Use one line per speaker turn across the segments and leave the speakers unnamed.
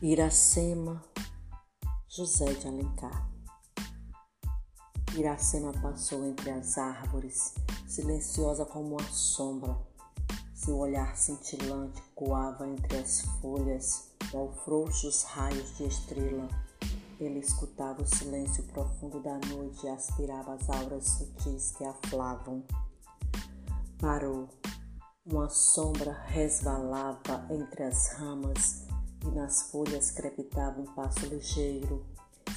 Iracema, José de Alencar. Iracema passou entre as árvores, silenciosa como uma sombra. Seu olhar cintilante coava entre as folhas, qual frouxos raios de estrela. Ele escutava o silêncio profundo da noite e aspirava as auras sutis que aflavam. Parou. Uma sombra resvalava entre as ramas e nas folhas crepitava um passo ligeiro,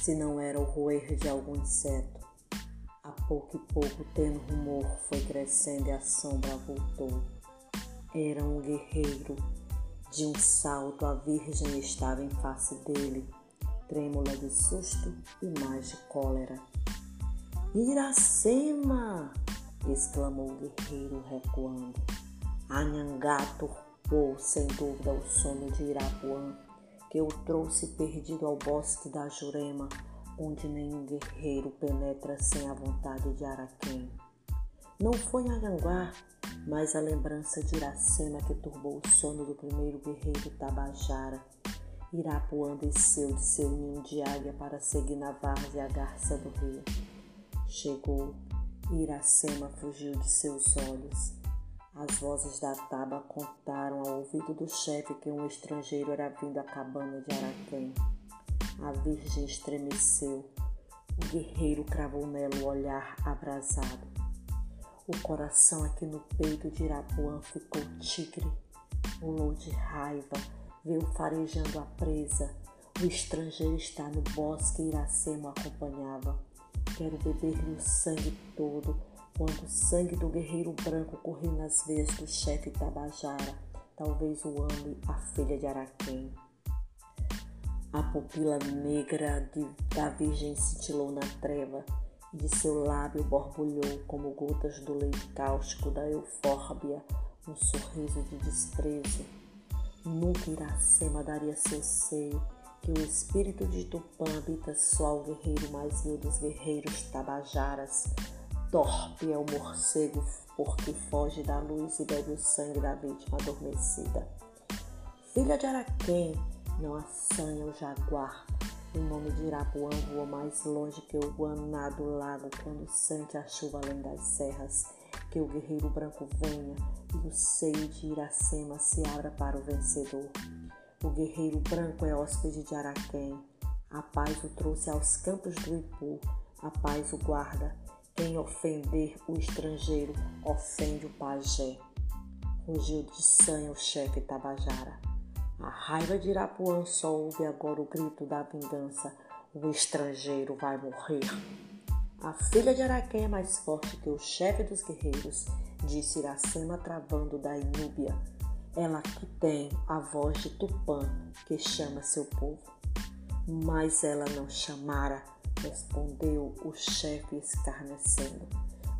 se não era o roer de algum inseto. A pouco e pouco, tendo rumor, foi crescendo e a sombra voltou. Era um guerreiro. De um salto, a virgem estava em face dele, trêmula de susto e mais de cólera. Iracema! exclamou o guerreiro, recuando. Anhangato ou, sem dúvida, o sono de Irapuã, que o trouxe perdido ao bosque da Jurema, onde nenhum guerreiro penetra sem a vontade de Araquém. Não foi Anhanguá, mas a lembrança de Iracema que turbou o sono do primeiro guerreiro Tabajara. Irapuã desceu de seu ninho de águia para seguir na várzea a garça do rio. Chegou e Iracema fugiu de seus olhos. As vozes da taba contaram ao ouvido do chefe que um estrangeiro era vindo à cabana de Araquém. A virgem estremeceu. O guerreiro cravou nela o olhar abrasado. O coração aqui no peito de Irapuã ficou tigre. Pulou de raiva, veio farejando a presa. O estrangeiro está no bosque e Iracema o acompanhava. Quero beber-lhe o sangue todo quando o sangue do guerreiro branco correu nas veias do chefe Tabajara, talvez o ame a filha de Araquém. A pupila negra de, da virgem cintilou na treva e de seu lábio borbulhou como gotas do leite cáustico da eufórbia um sorriso de desprezo. Nunca Iracema daria seu seio, que o espírito de Tupã habita só o guerreiro mais vil dos guerreiros tabajaras, Torpe é o morcego porque foge da luz e bebe o sangue da vítima adormecida. Filha de Araquém, não assanha o jaguar. O nome de Irapuã voa mais longe que o guaná do lago quando sente a chuva além das serras. Que o guerreiro branco venha e o seio de Iracema se abra para o vencedor. O guerreiro branco é hóspede de Araquém. A paz o trouxe aos campos do Ipu. A paz o guarda quem ofender o estrangeiro ofende o pajé. Rugiu de sangue o chefe Tabajara. A raiva de Irapuã só ouve agora o grito da vingança. O estrangeiro vai morrer. A filha de Araquém é mais forte que o chefe dos guerreiros, disse Iracema travando da Inúbia. Ela que tem a voz de Tupã, que chama seu povo. Mas ela não chamara respondeu o chefe escarnecendo.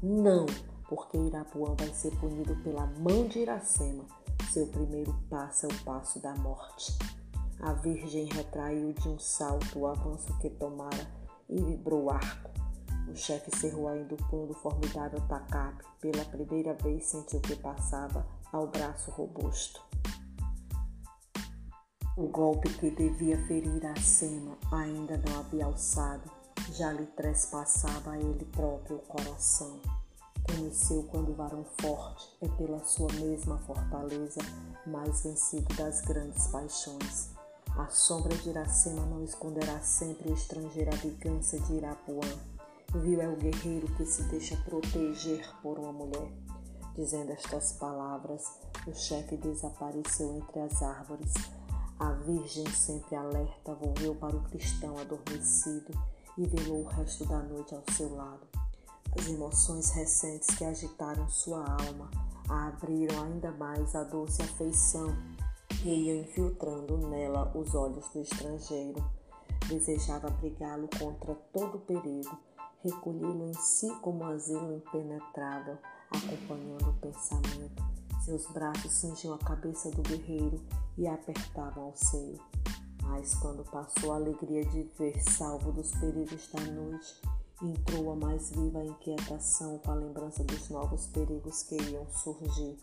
Não, porque Irapuã vai ser punido pela mão de Iracema. Seu primeiro passo é o passo da morte. A virgem retraiu de um salto o avanço que tomara e vibrou o arco. O chefe cerrou ainda o punho do formidável tacape. Pela primeira vez sentiu que passava ao braço robusto. O golpe que devia ferir a ainda não havia alçado já lhe trespassava a ele próprio o coração. Conheceu quando o varão forte é pela sua mesma fortaleza mais vencido das grandes paixões. A sombra de Iracema não esconderá sempre o estrangeiro a vingança de Irapuã. Viu é o guerreiro que se deixa proteger por uma mulher. Dizendo estas palavras, o chefe desapareceu entre as árvores. A virgem, sempre alerta, volveu para o cristão adormecido e velou o resto da noite ao seu lado. As emoções recentes que agitaram sua alma a abriram ainda mais a doce afeição que ia infiltrando nela os olhos do estrangeiro. Desejava abrigá-lo contra todo perigo, recolhê-lo em si como um asilo impenetrável, acompanhando o pensamento. Seus braços cingiam a cabeça do guerreiro e a apertavam ao seio. Mas quando passou a alegria de ver salvo dos perigos da noite, entrou a mais viva inquietação com a lembrança dos novos perigos que iam surgir.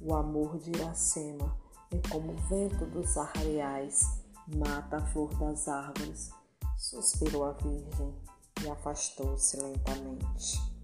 O amor de Iracema é como o vento dos arraiais mata a flor das árvores, suspirou a Virgem e afastou-se lentamente.